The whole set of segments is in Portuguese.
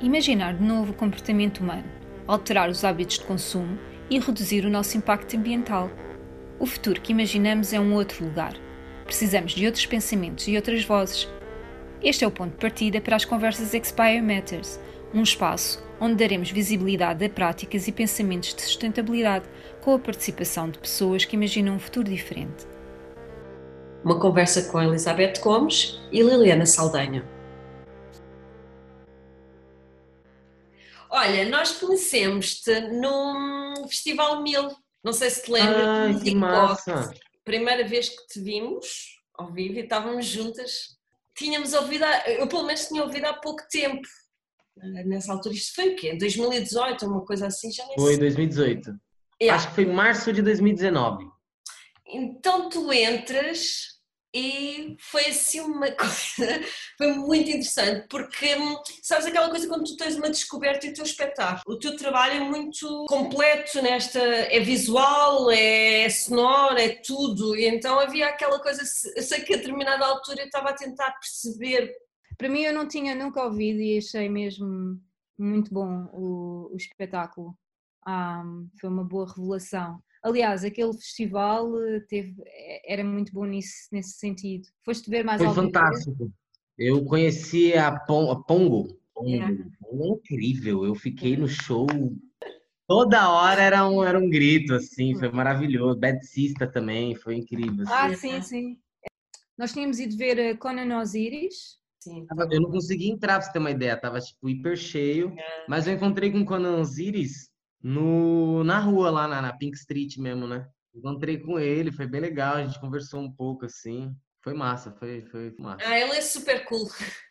Imaginar de novo o comportamento humano, alterar os hábitos de consumo e reduzir o nosso impacto ambiental. O futuro que imaginamos é um outro lugar. Precisamos de outros pensamentos e outras vozes. Este é o ponto de partida para as conversas Expire Matters, um espaço onde daremos visibilidade a práticas e pensamentos de sustentabilidade com a participação de pessoas que imaginam um futuro diferente. Uma conversa com Elizabeth Gomes e Liliana Saldanha. Olha, nós conhecemos-te num Festival Mil, não sei se te lembras. Ai, que massa! Primeira vez que te vimos ao vivo e estávamos juntas. Tínhamos ouvido, eu pelo menos tinha ouvido há pouco tempo. Nessa altura, isto foi o quê? 2018, uma coisa assim? Já nem Foi sei. 2018. Yeah. Acho que foi março de 2019. Então tu entras e foi assim uma coisa, foi muito interessante, porque sabes aquela coisa quando tu tens uma descoberta e o teu espetáculo, o teu trabalho é muito completo nesta, é visual, é sonoro, é tudo, e então havia aquela coisa, eu sei que a determinada altura eu estava a tentar perceber. Para mim eu não tinha nunca ouvido e achei mesmo muito bom o, o espetáculo, ah, foi uma boa revelação. Aliás, aquele festival eh, teve, eh, era muito bom nisso, nesse sentido. Foste ver mais Foi fantástico. Eu conheci a, a Pongo. Pongo. É. Incrível. Eu fiquei no show. Toda hora era um, era um grito, assim, foi maravilhoso. Bad Sista também, foi incrível. Assim. Ah, sim, sim. Nós tínhamos ido ver eh, Conan Osiris. Sim. Eu não consegui entrar, pra você ter uma ideia, tava tipo hiper cheio, é. mas eu encontrei com Conan Osiris no, na rua, lá na, na Pink Street mesmo, né? Encontrei com ele, foi bem legal, a gente conversou um pouco assim. Foi massa, foi, foi massa. Ah, ele é super cool.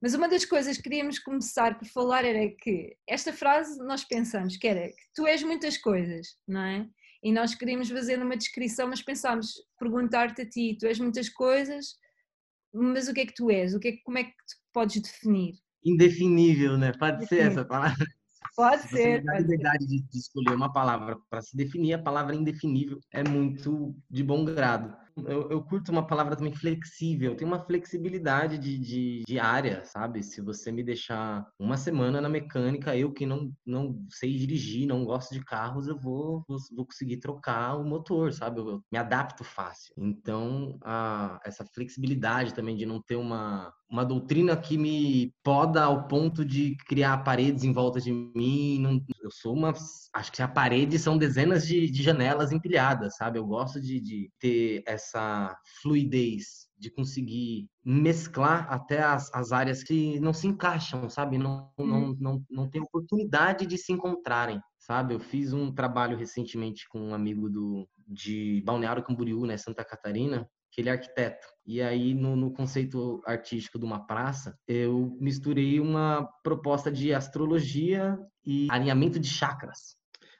Mas uma das coisas que queríamos começar por falar era que esta frase nós pensamos que era que tu és muitas coisas, não é? E nós queríamos fazer uma descrição, mas pensámos perguntar-te a ti, tu és muitas coisas, mas o que é que tu és? O que é, como é que tu podes definir? Indefinível, né? Pode ser essa palavra. Pode se ser. Você a liberdade de, de escolher uma palavra para se definir, a palavra indefinível é muito de bom grado eu, eu, curto uma palavra também flexível. Tem uma flexibilidade de, de, de, área, sabe? Se você me deixar uma semana na mecânica, eu que não, não sei dirigir, não gosto de carros, eu vou, vou, vou conseguir trocar o motor, sabe? Eu, eu me adapto fácil. Então, a, essa flexibilidade também de não ter uma, uma doutrina que me poda ao ponto de criar paredes em volta de mim. Não, eu sou uma. Acho que a parede são dezenas de, de janelas empilhadas, sabe? Eu gosto de, de ter essa fluidez de conseguir mesclar até as, as áreas que não se encaixam, sabe? Não, não, uhum. não, não tem oportunidade de se encontrarem, sabe? Eu fiz um trabalho recentemente com um amigo do, de Balneário Camboriú, né, Santa Catarina, que ele é arquiteto. E aí, no, no, conceito artístico de uma praça, eu misturei uma proposta de astrologia e alinhamento de chakras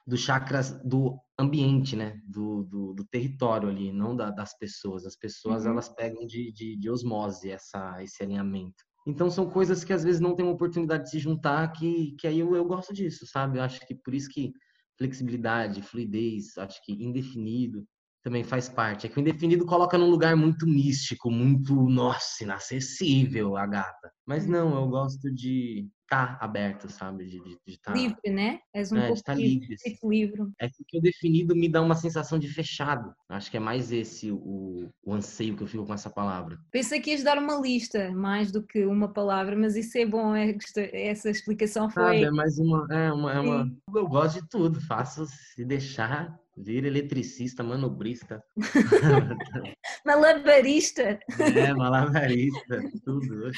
dos chakras do ambiente, né? Do, do, do território ali, não da, das pessoas. As pessoas, uhum. elas pegam de, de, de, osmose essa, esse alinhamento. Então, são coisas que às vezes não tem uma oportunidade de se juntar, que, que aí eu, eu gosto disso, sabe? Eu acho que por isso que flexibilidade, fluidez, acho que indefinido também faz parte. É que o indefinido coloca num lugar muito místico, muito, nossa, inacessível a gata. Mas não, eu gosto de estar tá aberto, sabe? De, de, de tá, livre, né? És um é, pouco tá livre. Assim. livre. É que o definido me dá uma sensação de fechado. Acho que é mais esse o, o anseio que eu fico com essa palavra. Pensei que ias dar uma lista, mais do que uma palavra, mas isso é bom, é, essa explicação foi... Sabe, é mais uma... É uma, é uma eu gosto de tudo, faço se deixar Vira eletricista, manobrista. malabarista. É, malabarista, tudo.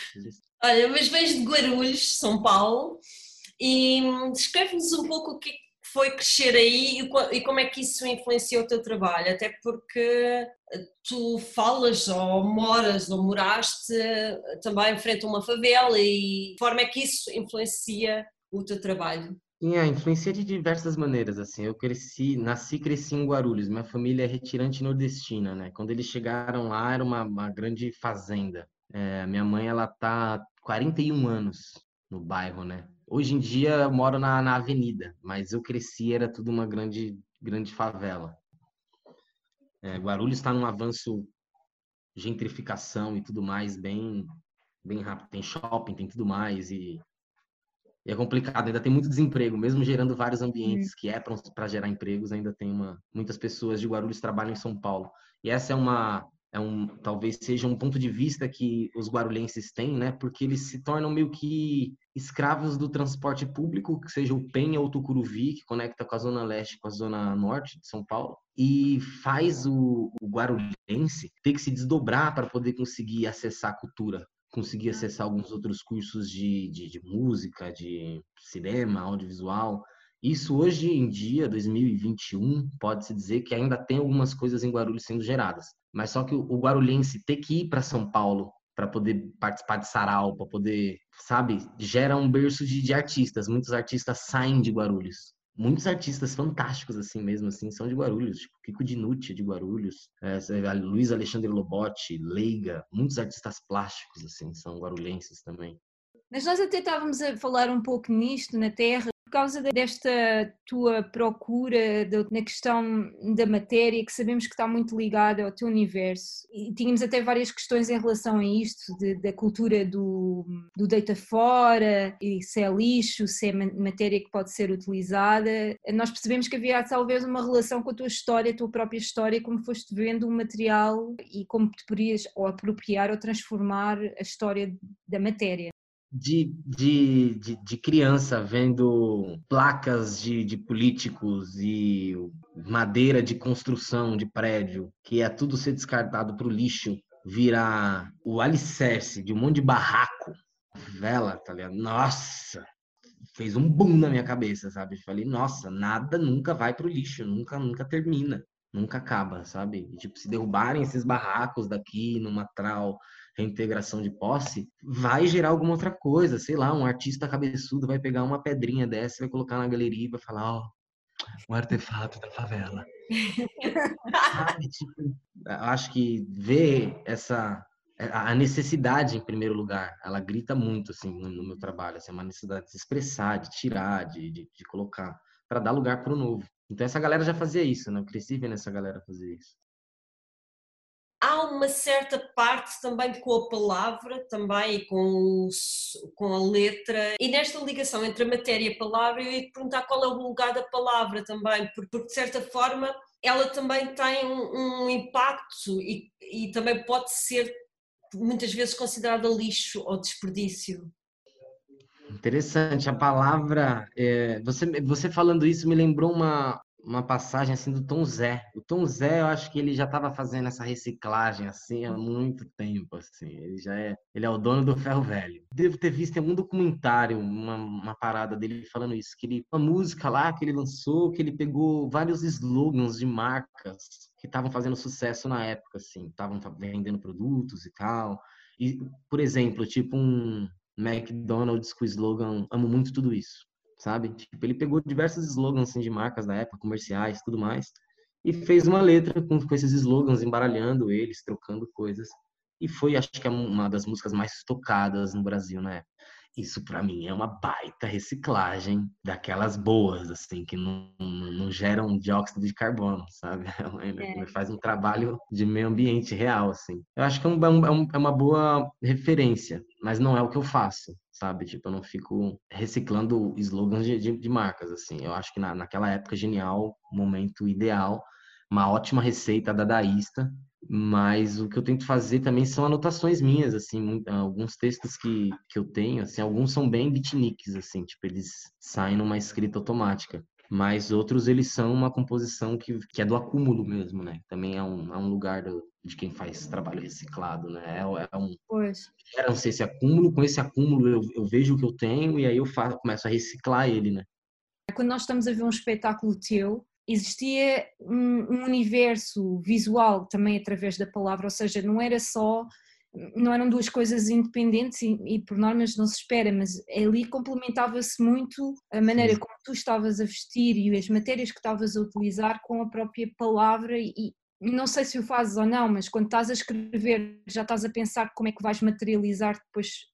Olha, mas vens de Guarulhos, São Paulo, e descreve-nos um pouco o que foi crescer aí e como é que isso influenciou o teu trabalho, até porque tu falas ou moras ou moraste também em frente a uma favela e de forma é que isso influencia o teu trabalho? Tinha influencia de diversas maneiras, assim. Eu cresci, nasci e cresci em Guarulhos. Minha família é retirante nordestina, né? Quando eles chegaram lá, era uma, uma grande fazenda. É, minha mãe, ela tá 41 anos no bairro, né? Hoje em dia eu moro na, na avenida, mas eu cresci, era tudo uma grande, grande favela. É, Guarulhos está num avanço gentrificação e tudo mais bem, bem rápido. Tem shopping, tem tudo mais e E é complicado, ainda tem muito desemprego, mesmo gerando vários ambientes que é para gerar empregos, ainda tem uma muitas pessoas de Guarulhos trabalham em São Paulo. E essa é uma é um talvez seja um ponto de vista que os guarulhenses têm, né? Porque eles se tornam meio que escravos do transporte público, que seja o Penha ou o Tucuruvi, que conecta com a zona leste com a zona norte de São Paulo, e faz o, o guarulhense ter que se desdobrar para poder conseguir acessar a cultura, conseguir acessar alguns outros cursos de, de, de música, de cinema, audiovisual. Isso hoje em dia, 2021, pode-se dizer que ainda tem algumas coisas em Guarulhos sendo geradas. Mas só que o guarulhense ter que ir para São Paulo para poder participar de sarau, para poder, sabe, gera um berço de, de, artistas. Muitos artistas saem de Guarulhos. Muitos artistas fantásticos, assim mesmo, assim, são de Guarulhos. Tipo, Kiko Dinucci é de Guarulhos, é, Luiz Alexandre Lobotti, Leiga. Muitos artistas plásticos, assim, são guarulhenses também. Mas nós até estávamos a falar um pouco nisto na Terra, por causa desta tua procura de, na questão da matéria, que sabemos que está muito ligada ao teu universo, e tínhamos até várias questões em relação a isto, de, da cultura do, do deita fora, e se é lixo, se é matéria que pode ser utilizada, nós percebemos que havia talvez uma relação com a tua história, a tua própria história, como foste vendo o material e como te poderias ou apropriar ou transformar a história da matéria de, de, de, de, criança vendo placas de, de políticos e madeira de construção de prédio, que é tudo ser descartado para o lixo, virar o alicerce de um monte de barraco, vela, tá ligado? Nossa! Fez um boom na minha cabeça, sabe? Falei, nossa, nada nunca vai para o lixo, nunca, nunca termina, nunca acaba, sabe? E, tipo, se derrubarem esses barracos daqui numa trau reintegração de posse, vai gerar alguma outra coisa. Sei lá, um artista cabeçudo vai pegar uma pedrinha dessa, vai colocar na galeria e vai falar, ó, oh, um artefato da favela. Sabe, tipo, acho que ver essa a necessidade em primeiro lugar, ela grita muito assim no meu trabalho, assim, uma necessidade de se expressar, de tirar, de, de, de colocar, para dar lugar para o novo. Então essa galera já fazia isso, né? Eu cresci vendo essa galera fazer isso há uma certa parte também com a palavra, também com, com a letra, e nesta ligação entre a matéria e a palavra, eu ia perguntar qual é o lugar da palavra também, porque de certa forma ela também tem um, um impacto e, e também pode ser muitas vezes considerada lixo ou desperdício. Interessante, a palavra. É, você, você falando isso me lembrou uma, uma passagem assim do Tom Zé. O Tom Zé, eu acho que ele já estava fazendo essa reciclagem assim há muito tempo, assim. Ele já é, ele é o dono do ferro velho. Devo ter visto em algum documentário uma, uma parada dele falando isso, que ele uma música lá que ele lançou, que ele pegou vários slogans de marcas que estavam fazendo sucesso na época, assim, estavam vendendo produtos e tal. E, por exemplo, tipo um McDonald's com o slogan "Amo muito tudo isso" sabe? Tipo, ele pegou diversos slogans assim, de marcas da época, comerciais, tudo mais, e fez uma letra com, com esses slogans, embaralhando eles, trocando coisas. E foi, acho que, uma das músicas mais tocadas no Brasil na época. Isso para mim é uma baita reciclagem daquelas boas, assim, que não, não geram dióxido de carbono, sabe? É. Faz um trabalho de meio ambiente real, assim. Eu acho que é, é, um, é uma boa referência, mas não é o que eu faço, sabe? Tipo, eu não fico reciclando slogans de, de, de marcas, assim. Eu acho que na, naquela época genial, momento ideal, uma ótima receita dadaísta, mas o que eu tento fazer também são anotações minhas, assim, alguns textos que, que eu tenho, assim, alguns são bem beatniks, assim, tipo, eles saem numa escrita automática, mas outros eles são uma composição que, que é do acúmulo mesmo, né? Também é um, é um lugar do, de quem faz trabalho reciclado, né? É, é um, pois. Era, não sei, esse acúmulo, com esse acúmulo eu, eu vejo o que eu tenho e aí eu faço, começo a reciclar ele, né? Quando nós estamos a ver um espetáculo teu, existia um, universo visual também através da palavra, ou seja, não era só, não eram duas coisas independentes e, e por normas não se espera, mas ali complementava-se muito a maneira como tu estavas a vestir e as matérias que estavas a utilizar com a própria palavra e, não sei se o fazes ou não, mas quando estás a escrever já estás a pensar como é que vais materializar depois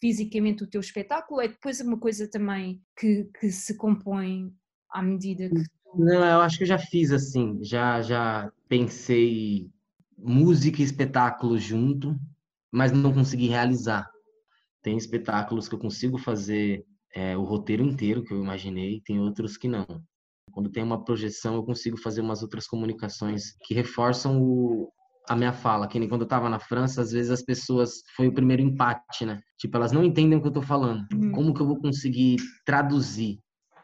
fisicamente o teu espetáculo, é depois uma coisa também que, que se compõe à medida que não, eu acho que eu já fiz assim, já já pensei música e espetáculo junto, mas não consegui realizar. Tem espetáculos que eu consigo fazer é, o roteiro inteiro que eu imaginei, tem outros que não. Quando tem uma projeção, eu consigo fazer umas outras comunicações que reforçam o, a minha fala. Que nem quando eu tava na França, às vezes as pessoas. Foi o primeiro empate, né? Tipo, elas não entendem o que eu tô falando. Uhum. Como que eu vou conseguir traduzir?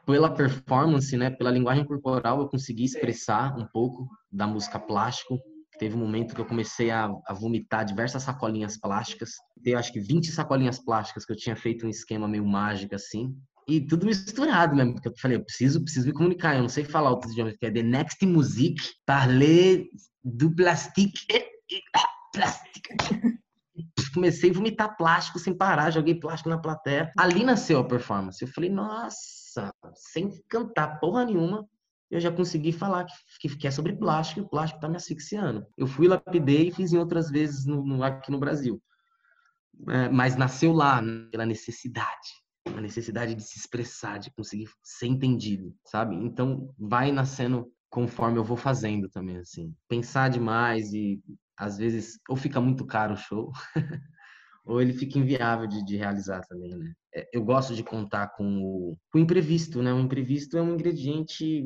Pela performance, né? Pela linguagem corporal, eu consegui expressar um pouco da música plástico. Teve um momento que eu comecei a, a vomitar diversas sacolinhas plásticas. Tem, acho que 20 sacolinhas plásticas que eu tinha feito um esquema meio mágico assim. E tudo misturado mesmo, porque eu falei, eu preciso, preciso me comunicar, eu não sei falar outros idiomas, que é The Next Music, parler do plastique, plastique. Comecei a vomitar plástico sem parar, joguei plástico na plateia. Ali nasceu a performance. Eu falei, nossa, sem cantar porra nenhuma, eu já consegui falar que, que, é sobre plástico e o plástico tá me asfixiando. Eu fui, lapidei e fiz em outras vezes no, no, aqui no Brasil. É, mas nasceu lá, pela necessidade a necessidade de se expressar, de conseguir ser entendido, sabe? Então vai nascendo conforme eu vou fazendo também, assim. Pensar demais e às vezes ou fica muito caro o show, ou ele fica inviável de, de, realizar também, né? É, eu gosto de contar com o, com o imprevisto, né? O imprevisto é um ingrediente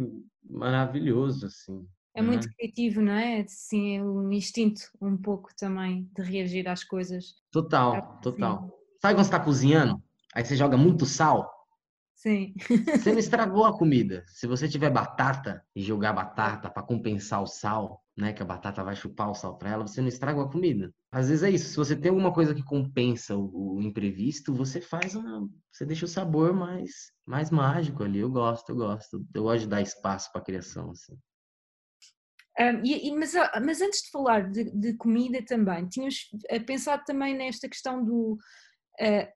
maravilhoso, assim. É muito né? criativo, não é? Sim, é um instinto um pouco também de reagir às coisas. Total, total. Sabe quando você está cozinhando? aí você joga muito sal, Sim. Você não estragou a comida. Se você tiver batata e jogar batata para compensar o sal, né, que a batata vai chupar o sal para ela, você não estragou a comida. Às vezes é isso. Se você tem alguma coisa que compensa o, o imprevisto, você faz uma, você deixa o sabor mais mais mágico ali. Eu gosto, eu gosto. Eu gosto de dar espaço para criação assim. Um, e, e, mas, ah, mas antes de falar de, de comida também, tínhamos eh, pensado também nesta questão do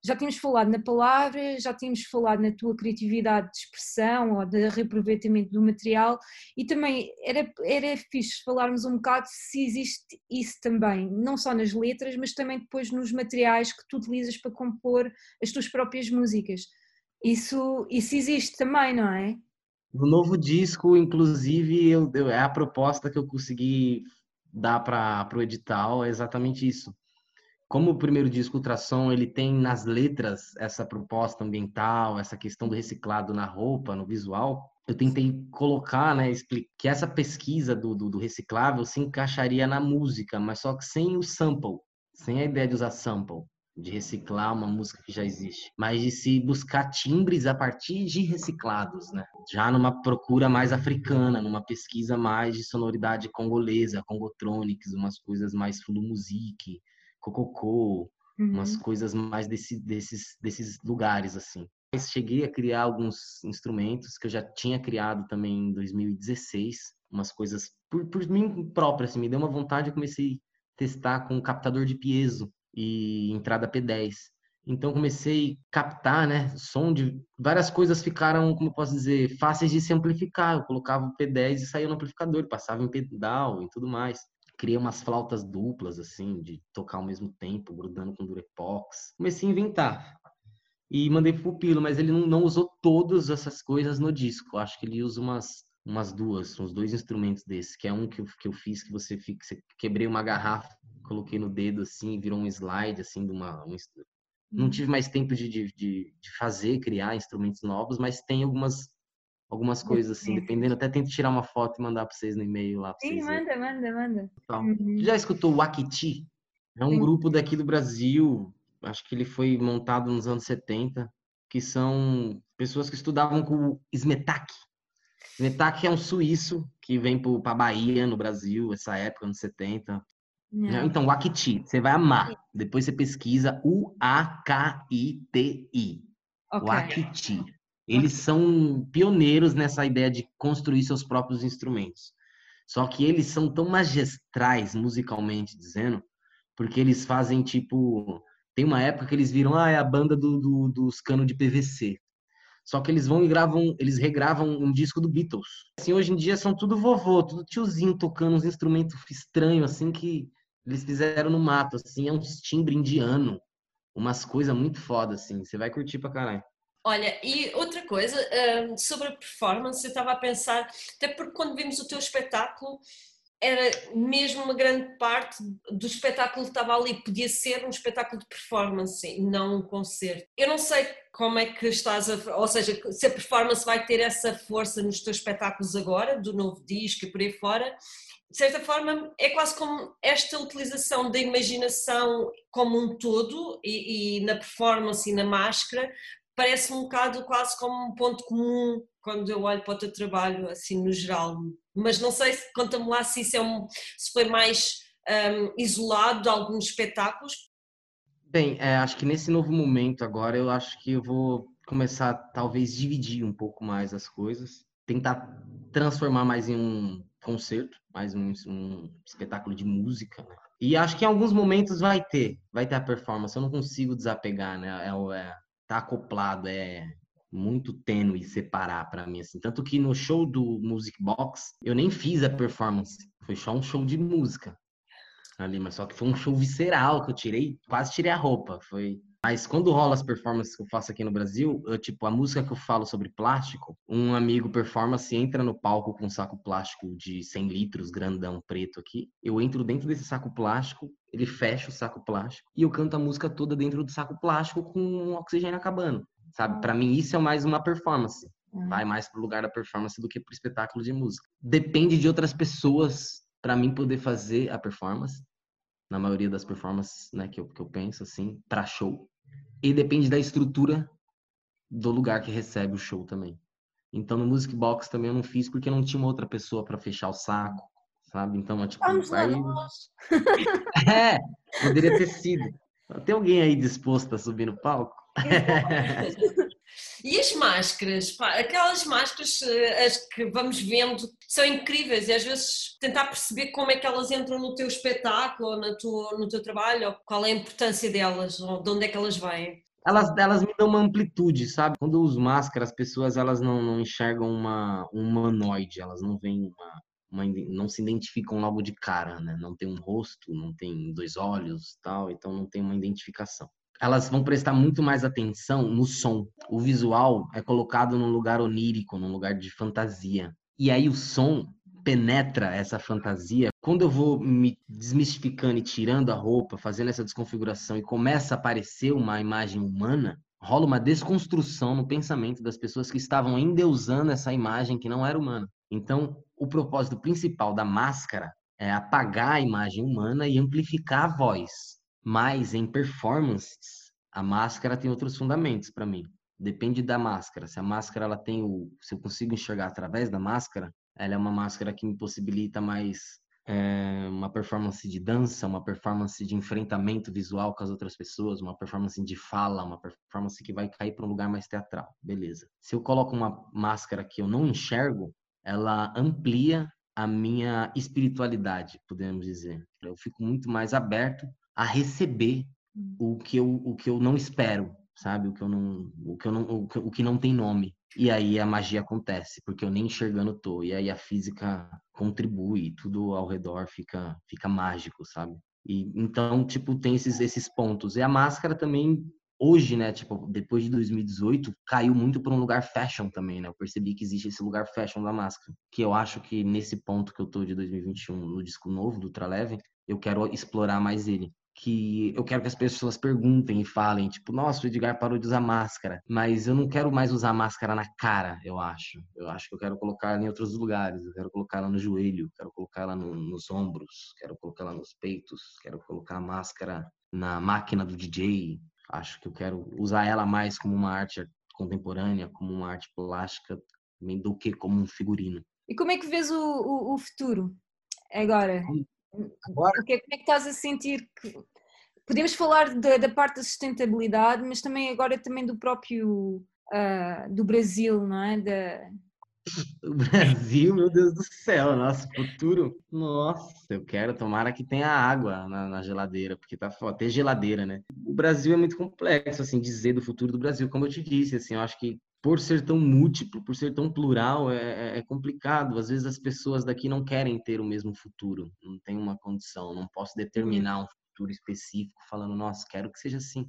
já tínhamos falado na palavra, já tínhamos falado na tua criatividade de expressão ou de reaproveitamento do material e também era, era fixe falarmos um bocado se existe isso também, não só nas letras, mas também depois nos materiais que tu utilizas para compor as tuas próprias músicas. Isso, isso existe também, não é? No novo disco, inclusive, eu, eu, a proposta que eu consegui dar para o edital, é exatamente isso como o primeiro disco Ultrassom ele tem nas letras essa proposta ambiental, essa questão do reciclado na roupa, no visual, eu tentei colocar, né, que essa pesquisa do, do, do, reciclável se encaixaria na música, mas só que sem o sample, sem a ideia de usar sample, de reciclar uma música que já existe, mas de se buscar timbres a partir de reciclados, né? Já numa procura mais africana, numa pesquisa mais de sonoridade congolesa, congotronics, umas coisas mais music, cococô, uhum. umas coisas mais desse, desses, desses lugares, assim. Mas cheguei a criar alguns instrumentos que eu já tinha criado também em 2016, umas coisas por, por mim própria, assim, me deu uma vontade, eu comecei a testar com captador de piezo e entrada P10. Então comecei a captar, né, som de várias coisas ficaram, como eu posso dizer, fáceis de se amplificar. Eu colocava o P10 e saía no amplificador, passava em pedal e tudo mais criei umas flautas duplas, assim, de tocar ao mesmo tempo, grudando com durepox. Comecei a inventar. E mandei pro Pupilo, mas ele não, não usou todas essas coisas no disco. Acho que ele usa umas, umas duas, uns dois instrumentos desses, que é um que eu, que eu fiz que você fica. Você quebrei uma garrafa, coloquei no dedo assim, virou um slide assim de uma. Um, não tive mais tempo de, de, de fazer, criar instrumentos novos, mas tem algumas algumas coisas assim, dependendo, até tento tirar uma foto e mandar para vocês no e-mail lá. Sim, manda, manda, manda. Uhum. Já escutou o Akiti? É um Sim. grupo daqui do Brasil, acho que ele foi montado nos anos 70, que são pessoas que estudavam com o Smetak. Smetak é um suíço que vem para Bahia, no Brasil, essa época, anos 70. Não. Então, o Akiti, você vai amar. Depois você pesquisa U-A-K-I-T-I. Okay. O Akiti. Eles são pioneiros nessa ideia de construir seus próprios instrumentos. Só que eles são tão magistrais, musicalmente dizendo, porque eles fazem tipo. Tem uma época que eles viram, ah, é a banda do, do, dos canos de PVC. Só que eles vão e gravam, eles regravam um disco do Beatles. Assim, hoje em dia são tudo vovô, tudo tiozinho tocando uns instrumentos estranhos, assim, que eles fizeram no mato, assim, é um timbre indiano. Umas coisas muito foda, assim. Você vai curtir pra caralho. Olha, e outra coisa, um, sobre a performance, eu estava a pensar, até porque quando vimos o teu espetáculo, era mesmo uma grande parte do espetáculo que estava ali. Podia ser um espetáculo de performance e não um concerto. Eu não sei como é que estás a. Ou seja, se a performance vai ter essa força nos teus espetáculos agora, do novo disco e por aí fora. De certa forma, é quase como esta utilização da imaginação como um todo e, e na performance e na máscara parece um bocado quase como um ponto comum quando eu olho para o teu trabalho, assim, no geral. Mas não sei, conta-me lá se isso é um, se foi mais um, isolado de alguns espetáculos. Bem, é, acho que nesse novo momento agora, eu acho que eu vou começar, talvez, dividir um pouco mais as coisas, tentar transformar mais em um concerto, mais um, um espetáculo de música, né? E acho que em alguns momentos vai ter, vai ter a performance. Eu não consigo desapegar, né? É, é, tá acoplado, é muito tênue separar para mim assim. Tanto que no show do Music Box eu nem fiz a performance, foi só um show de música ali, mas só que foi um show visceral que eu tirei, quase tirei a roupa, foi mas quando rola as performances que eu faço aqui no Brasil, eu, tipo, a música que eu falo sobre plástico, um amigo performance entra no palco com um saco plástico de 100 litros, grandão, preto aqui. Eu entro dentro desse saco plástico, ele fecha o saco plástico e eu canto a música toda dentro do saco plástico com o oxigênio acabando sabe? Para mim isso é mais uma performance. Uhum. Vai mais pro lugar da performance do que pro espetáculo de música. Depende de outras pessoas para mim poder fazer a performance. Na maioria das performances, né, que eu, que eu penso assim, para show. E depende da estrutura do lugar que recebe o show também. Então no Music Box também eu não fiz porque não tinha outra pessoa para fechar o saco, sabe? Então, é, tipo, Vamos aí... é, poderia ter sido. Tem alguém aí disposto a subir no palco? e as máscaras, pá, aquelas máscaras eh, as que vamos vendo são incríveis e às vezes tentar perceber como é que elas entram no teu espetáculo ou no teu, trabalho, ou qual é a importância delas, ou de onde é que elas vêm. Elas, elas me dão uma amplitude, sabe? Quando eu uso máscara, as pessoas elas não, não enxergam uma, um humanoide, elas não veem uma, uma, não se identificam logo de cara, né? Não tem um rosto, não tem dois olhos, tal, então não tem uma identificação elas vão prestar muito mais atenção no som. O visual é colocado num lugar onírico, num lugar de fantasia. E aí o som penetra essa fantasia. Quando eu vou me desmistificando e tirando a roupa, fazendo essa desconfiguração e começa a aparecer uma imagem humana, rola uma desconstrução no pensamento das pessoas que estavam endeusando essa imagem que não era humana. Então, o propósito principal da máscara é apagar a imagem humana e amplificar a voz. Mas em performances, a máscara tem outros fundamentos para mim. Depende da máscara. Se a máscara ela tem o, se eu consigo enxergar através da máscara, ela é uma máscara que me possibilita mais é, uma performance de dança, uma performance de enfrentamento visual com as outras pessoas, uma performance de fala, uma performance que vai cair para um lugar mais teatral. Beleza. Se eu coloco uma máscara que eu não enxergo, ela amplia a minha espiritualidade, podemos dizer. Eu fico muito mais aberto a receber hum. o que eu, o que eu não espero, sabe? O que eu não, o que eu não, o que, não tem nome. E aí a magia acontece, porque eu nem enxergando tô. E aí a física contribui, tudo ao redor fica, fica mágico, sabe? E então, tipo, tem esses, esses pontos. E a máscara também hoje, né, tipo, depois de 2018, caiu muito para um lugar fashion também, né? Eu percebi que existe esse lugar fashion da máscara, que eu acho que nesse ponto que eu tô de 2021, no disco novo do Ultraleve, eu quero explorar mais ele que eu quero que as pessoas perguntem e falem, tipo, nossa, o Edgar parou de usar máscara, mas eu não quero mais usar máscara na cara, eu acho. Eu acho que eu quero colocar ela em outros lugares, eu quero colocar ela no joelho, quero colocar ela no, nos ombros, quero colocar ela nos peitos, quero colocar a máscara na máquina do DJ. Acho que eu quero usar ela mais como uma arte contemporânea, como uma arte plástica, do que como um figurino. E como é que vês o, o, o futuro agora? Agora... Porque, como é que estás a sentir que podemos falar da, da, parte da sustentabilidade, mas também agora também do próprio uh, do Brasil, não é? Da... O Brasil, meu Deus do céu, nosso futuro. Nossa, eu quero tomara que tenha água na, na, geladeira, porque tá foda. Ter geladeira, né? O Brasil é muito complexo, assim, dizer do futuro do Brasil, como eu te disse, assim, eu acho que por ser tão múltiplo, por ser tão plural, é, é, é, complicado. Às vezes as pessoas daqui não querem ter o mesmo futuro, não tem uma condição, não posso determinar um futuro específico falando, nossa, quero que seja assim.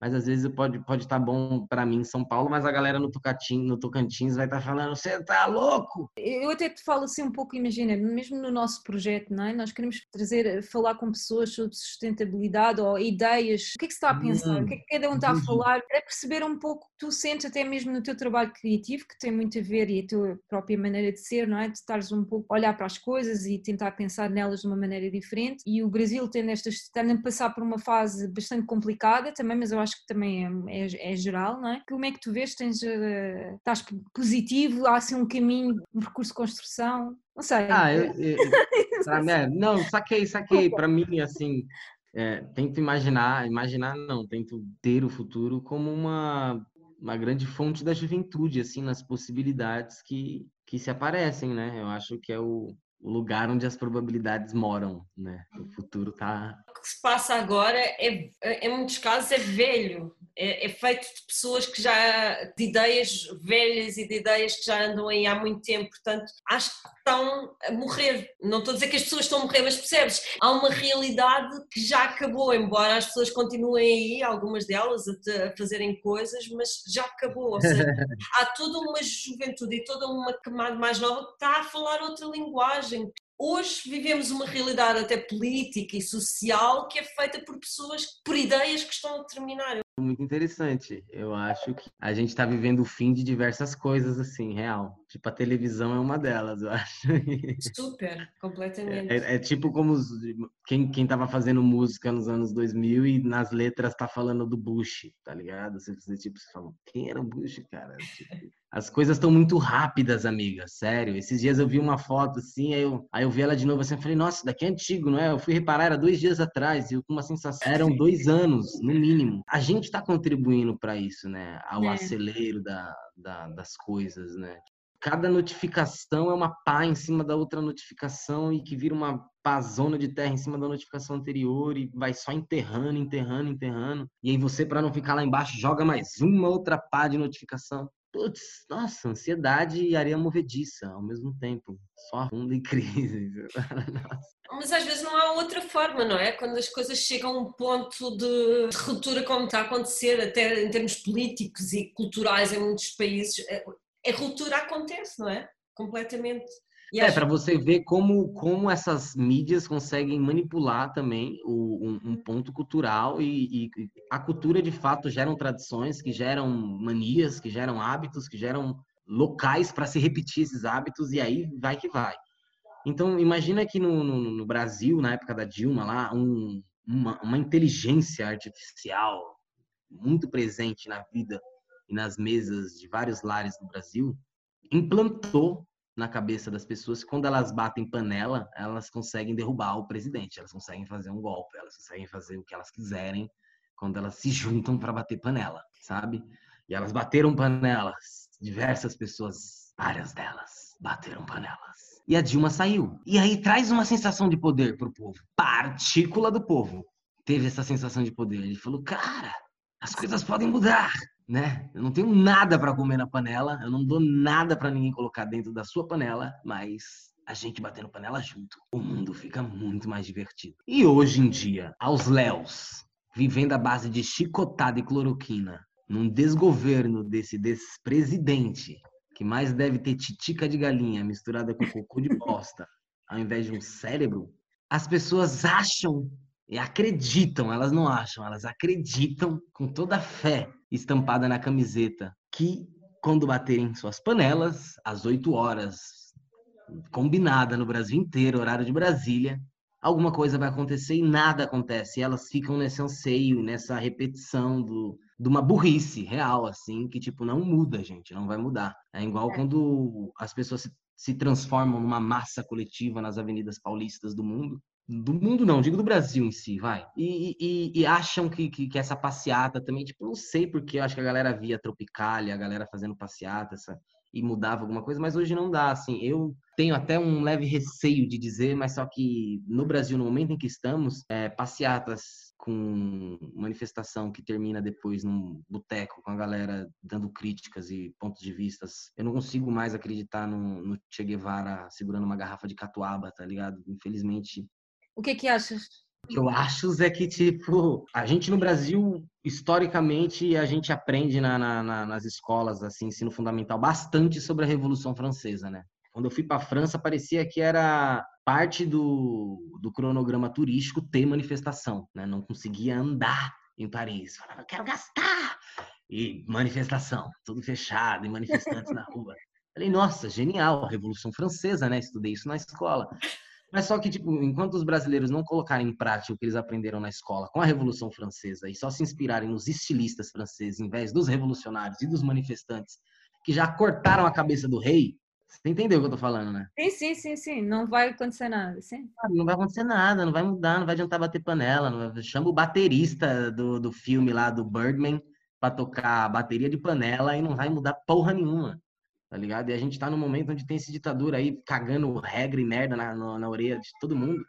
Mas às vezes pode pode estar tá bom para mim em São Paulo, mas a galera no Tocantins, no Tocantins vai estar tá falando, você tá louco? Eu até te falo assim um pouco, imagina, mesmo no nosso projeto, não é? Nós queremos trazer, falar com pessoas sobre sustentabilidade ou ideias, o que é que se está a pensar, hum, o que é que cada um está a falar, para perceber um pouco, tu sentes até mesmo no teu trabalho criativo, que tem muito a ver e a tua própria maneira de ser, não é? De estares um pouco a olhar para as coisas e tentar pensar nelas de uma maneira diferente. E o Brasil tem estas, está a passar por uma fase bastante complicada também, mas eu acho que também é, é, é geral, não é? Como é que tu vês? Tens, uh, estás positivo? Há assim um caminho, um percurso de construção? Não sei. Ah, eu, eu, mim, não, saquei, saquei. Para mim, assim, é, tento imaginar, imaginar não, tento ter o futuro como uma uma grande fonte da juventude, assim, nas possibilidades que, que se aparecem, né? Eu acho que é o, o lugar onde as probabilidades moram, né? O futuro tá. O que se passa agora é, é em muitos casos, é velho. É, é, feito de pessoas que já, de ideias velhas e de ideias que já andam aí há muito tempo, portanto, acho que estão a morrer. Não estou a dizer que as pessoas estão a morrer, mas percebes? Há uma realidade que já acabou, embora as pessoas continuem aí, algumas delas, a, a fazerem coisas, mas já acabou. Ou seja, há toda uma juventude e toda uma camada mais nova que está a falar outra linguagem, Hoje vivemos uma realidade até política e social que é feita por pessoas, por ideias que estão a terminar. Muito interessante. Eu acho que a gente está vivendo o fim de diversas coisas, assim, real. Tipo, a televisão é uma delas, eu acho. Super, completamente. É, é tipo como os, quem, quem tava fazendo música nos anos 2000 e nas letras tá falando do Bush, tá ligado? Você, você tipo, você fala, quem era o Bush, cara? Tipo, as coisas estão muito rápidas, amiga, sério. Esses dias eu vi uma foto assim, aí eu, aí eu vi ela de novo assim, eu falei, nossa, daqui é antigo, não é? Eu fui reparar, era dois dias atrás, e eu com uma sensação, eram dois anos, no mínimo. A gente está contribuindo para isso, né? Ao é. acelero da, da, das coisas, né? Cada notificação é uma pá em cima da outra notificação e que vira uma pazona de terra em cima da notificação anterior e vai só enterrando, enterrando, enterrando. E aí você, para não ficar lá embaixo, joga mais uma outra pá de notificação nossa, ansiedade e areia movediça ao mesmo tempo. Só afunda em crise. Mas às vezes não há outra forma, não é? Quando as coisas chegam a um ponto de, ruptura como está a acontecer, até em termos políticos e culturais em muitos países, a, a ruptura acontece, não é? Completamente. E é, acho... para você ver como, como essas mídias conseguem manipular também o, um, um, ponto cultural e, e, a cultura de fato geram tradições, que geram manias, que geram hábitos, que geram locais para se repetir esses hábitos e aí vai que vai. Então, imagina que no, no, no Brasil, na época da Dilma, lá, um, uma, uma inteligência artificial muito presente na vida e nas mesas de vários lares do Brasil, implantou na cabeça das pessoas que quando elas batem panela, elas conseguem derrubar o presidente, elas conseguem fazer um golpe, elas conseguem fazer o que elas quiserem quando elas se juntam para bater panela, sabe? E elas bateram panelas, diversas pessoas, várias delas bateram panelas. E a Dilma saiu. E aí traz uma sensação de poder pro povo. Partícula do povo teve essa sensação de poder. Ele falou: "Cara, as coisas podem mudar né? Eu não tenho nada para comer na panela, eu não dou nada para ninguém colocar dentro da sua panela, mas a gente batendo panela junto, o mundo fica muito mais divertido. E hoje em dia, aos léus, vivendo à base de chicotada e cloroquina, num desgoverno desse despresidente, que mais deve ter titica de galinha misturada com cocô de bosta, ao invés de um cérebro, as pessoas acham e acreditam, elas não acham, elas acreditam com toda a fé estampada na camiseta que quando baterem suas panelas, às 8 horas, combinada no Brasil inteiro, horário de Brasília, alguma coisa vai acontecer e nada acontece. E elas ficam nesse anseio, nessa repetição do, de uma burrice real, assim, que tipo, não muda, gente, não vai mudar. É igual é. quando as pessoas se, se transformam numa massa coletiva nas avenidas paulistas do mundo do mundo não, digo do Brasil em si, vai. E, e, e acham que, que, que, essa passeata também, tipo, não sei porque eu acho que a galera via Tropicália, a galera fazendo passeata essa, e mudava alguma coisa, mas hoje não dá, assim. Eu tenho até um leve receio de dizer, mas só que no Brasil, no momento em que estamos, é, passeatas com manifestação que termina depois num boteco com a galera dando críticas e pontos de vistas. Eu não consigo mais acreditar no, no Che Guevara segurando uma garrafa de catuaba, tá ligado? Infelizmente, o que que achas? Eu acho é que, tipo, a gente no Brasil, historicamente, a gente aprende na, na, nas escolas, assim, ensino fundamental, bastante sobre a Revolução Francesa, né? Quando eu fui para a França, parecia que era parte do, do cronograma turístico ter manifestação, né? Não conseguia andar em Paris. Falava, quero gastar! E manifestação, tudo fechado, e manifestantes na rua. Falei, nossa, genial, Revolução Francesa, né? Estudei isso na escola. Mas só que, tipo, enquanto os brasileiros não colocarem em prática o que eles aprenderam na escola com a Revolução Francesa e só se inspirarem nos estilistas franceses em vez dos revolucionários e dos manifestantes que já cortaram a cabeça do rei, você entendeu o que eu tô falando, né? Sim, sim, sim, sim. Não vai acontecer nada, sim. Não vai acontecer nada, não vai mudar, não vai adiantar bater panela. Vai... Chama o baterista do, do filme lá, do Birdman, pra tocar bateria de panela e não vai mudar porra nenhuma tá ligado? E a gente tá num momento onde tem esse ditadura aí cagando regra e merda na, na, na orelha de todo mundo.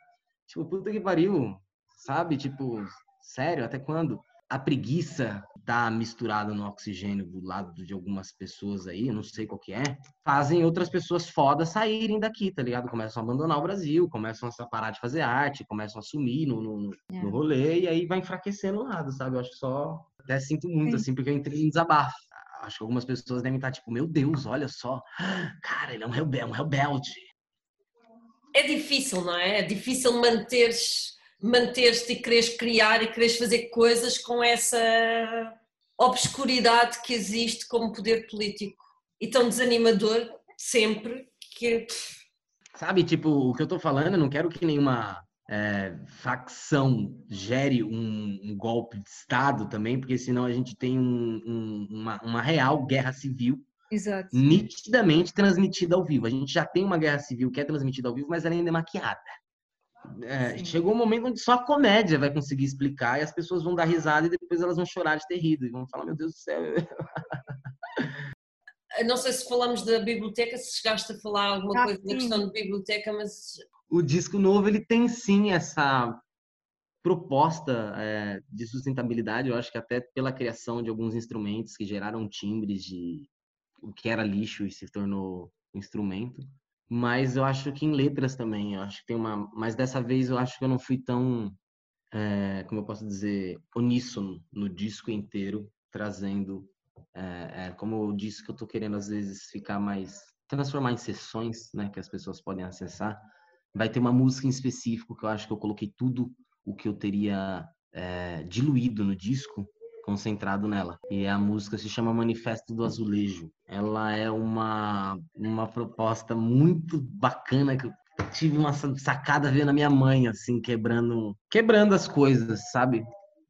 Tipo, puta que pariu, sabe? Tipo, sério, até quando? A preguiça tá misturada no oxigênio do lado de algumas pessoas aí, não sei qual que é, fazem outras pessoas fodas saírem daqui, tá ligado? Começam a abandonar o Brasil, começam a parar de fazer arte, começam a sumir no, no, é. no rolê, e aí vai enfraquecendo o lado, sabe? Eu acho que só até sinto muito, Sim. assim, porque eu entrei em desabafo acho que algumas pessoas devem estar tipo, meu Deus, olha só, cara, ele é um rebelde, um rebelde. É difícil, não é? É difícil manteres, manteres-te e quereres criar e quereres fazer coisas com essa obscuridade que existe como poder político. E tão desanimador sempre que. Sabe, tipo, o que eu tô falando, eu não quero que nenhuma é, facção gere um, um, golpe de Estado também, porque senão a gente tem um, um, uma, uma, real guerra civil Exato. nitidamente transmitida ao vivo. A gente já tem uma guerra civil que é transmitida ao vivo, mas ela ainda é maquiada. É, chegou um momento onde só a comédia vai conseguir explicar e as pessoas vão dar risada e depois elas vão chorar de ter rido e vão falar, meu Deus do céu. Não sei se falamos da biblioteca, se chegaste a falar alguma ah, coisa sim. da questão da biblioteca, mas o disco novo ele tem sim essa proposta é, de sustentabilidade, eu acho que até pela criação de alguns instrumentos que geraram timbres de o que era lixo e se tornou instrumento. Mas eu acho que em letras também, eu acho que tem uma. Mas dessa vez eu acho que eu não fui tão, é, como eu posso dizer, uníssono no disco inteiro, trazendo. É, é, como eu disse que eu tô querendo às vezes ficar mais. transformar em sessões, né, que as pessoas podem acessar vai ter uma música em específico que eu acho que eu coloquei tudo o que eu teria é, diluído no disco concentrado nela. E a música se chama Manifesto do Azulejo. Ela é uma, uma proposta muito bacana que eu tive uma sacada vendo a minha mãe assim quebrando quebrando as coisas, sabe?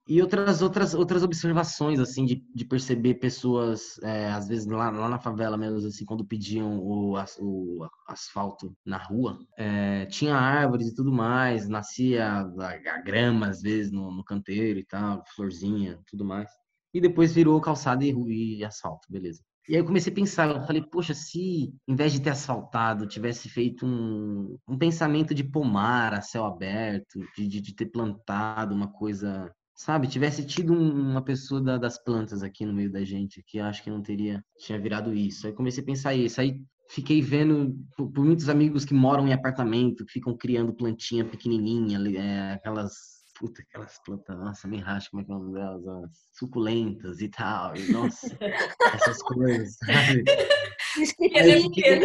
E outras outras outras observações assim de, de perceber pessoas é, às vezes lá, lá na favela mesmo assim quando pediam o, o asfalto na rua é, tinha árvores e tudo mais nascia a, a grama às vezes no, no, canteiro e tal florzinha tudo mais. E depois virou calçada e, e asfalto beleza. E aí eu comecei a pensar, eu falei, poxa, se em vez de ter asfaltado, tivesse feito um, um pensamento de pomar a céu aberto, de, de, de ter plantado uma coisa sabe, tivesse tido uma pessoa da, das plantas aqui no meio da gente, que acho que não teria, tinha virado isso. Aí comecei a pensar isso. Aí fiquei vendo por, por muitos amigos que moram em apartamento, que ficam criando plantinha pequenininha, é, aquelas puta, aquelas plantas, nossa, me racha como é que é o nome delas, as suculentas e tal, e, nossa, essas coisas, sabe? Aí, fiquei, é,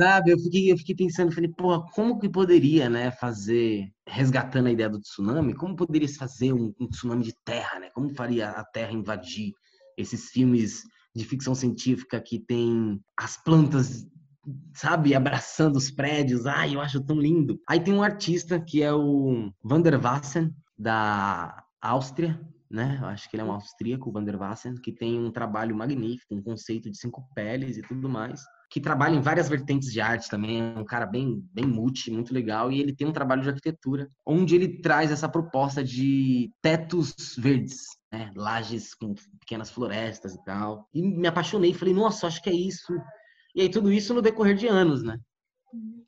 Sabe, eu fiquei, eu fiquei pensando, falei, porra, como que poderia, né, fazer, resgatando a ideia do tsunami, como poderia fazer um, um, tsunami de terra, né? Como faria a Terra invadir esses filmes de ficção científica que tem as plantas, sabe, abraçando os prédios. Ai, eu acho tão lindo. Aí tem um artista que é o Van der Wassen, da Áustria, né? Eu acho que ele é um austríaco, Van der Wassen, que tem um trabalho magnífico, um conceito de cinco peles e tudo mais que trabalha em várias vertentes de arte também, é um cara bem, bem multi, muito legal, e ele tem um trabalho de arquitetura, onde ele traz essa proposta de tetos verdes, né? lajes com pequenas florestas e tal. E me apaixonei, falei, nossa, acho que é isso. E aí tudo isso no decorrer de anos, né?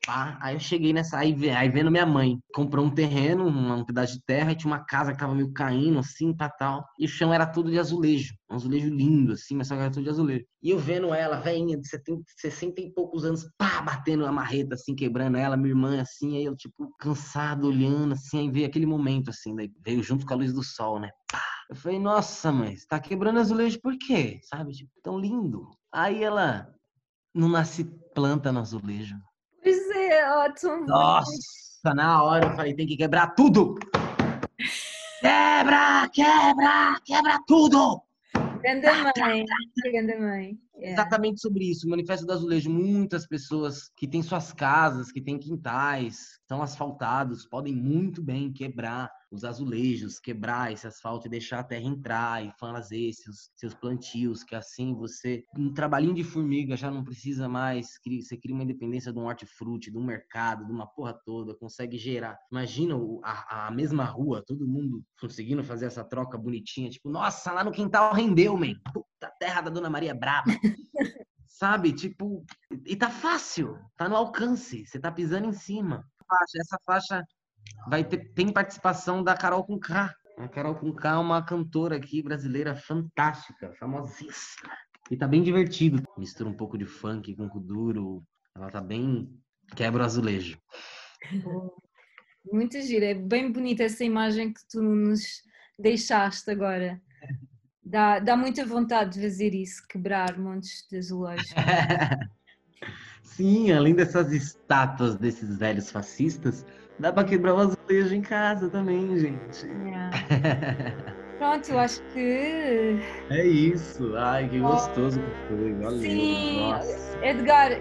Pá, aí eu cheguei nessa, aí, aí vendo minha mãe, comprou um terreno, um pedaço de terra, e tinha uma casa que tava meio caindo, assim, pra tal, e o chão era todo de azulejo, um azulejo lindo, assim, mas só que era tudo de azulejo. E eu vendo ela, velhinha, de 70, 60 e poucos anos, pá, batendo a marreta, assim, quebrando ela, minha irmã, assim, aí eu, tipo, cansado, olhando, assim, aí veio aquele momento, assim, daí veio junto com a luz do sol, né, pá. Eu falei, nossa, mãe, você tá quebrando azulejo por quê? Sabe, tipo, tão lindo. Aí ela, não nasce planta no azulejo. É. Nossa, na hora eu falei, tem que quebrar tudo. Quebra, quebra, quebra tudo. Grande mãe, grande mãe. Yeah. Exatamente sobre isso. O Manifesto do Azulejo, muitas pessoas que têm suas casas, que têm quintais, são asfaltados, podem muito bem quebrar os azulejos, quebrar esse asfalto e deixar a terra entrar e fazer seus, seus plantios, que assim você, um trabalhinho de formiga já não precisa mais, você cria uma independência de um hortifruti, de um mercado, de uma porra toda, consegue gerar. Imagina a, a mesma rua, todo mundo conseguindo fazer essa troca bonitinha, tipo, nossa, lá no quintal rendeu, man. Puta terra da Dona Maria Braba. Sabe? Tipo, e tá fácil, tá no alcance, você tá pisando em cima. Essa faixa vai ter tem participação da Carol com K. A Carol com K é uma cantora aqui brasileira fantástica, famosíssima. E tá bem divertido. Mistura um pouco de funk com kuduro. Ela tá bem quebra o azulejo. Muito gira, é bem bonita essa imagem que tu nos deixaste agora. Dá, dá muita vontade de fazer isso, quebrar montes de azulejos. Sim, além dessas estátuas desses velhos fascistas, dá para quebrar o azulejo em casa também, gente. É. Pronto, eu acho que. É isso. Ai, que gostoso que foi. Valeu. Sim, Nossa. Edgar,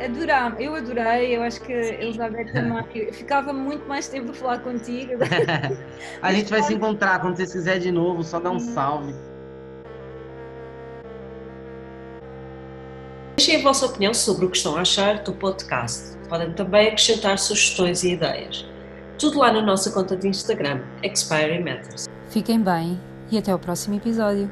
adorava, eu adorei, eu acho que a Elizabeth também. Ficava muito mais tempo a falar contigo. a gente vai se encontrar quando vocês quiserem de novo, só dá um salve. Deixem a vossa opinião sobre o que estão a achar do podcast. Podem também acrescentar sugestões e ideias. Tudo lá na nossa conta de Instagram, Expiry Matters. Fiquem bem e até o próximo episódio.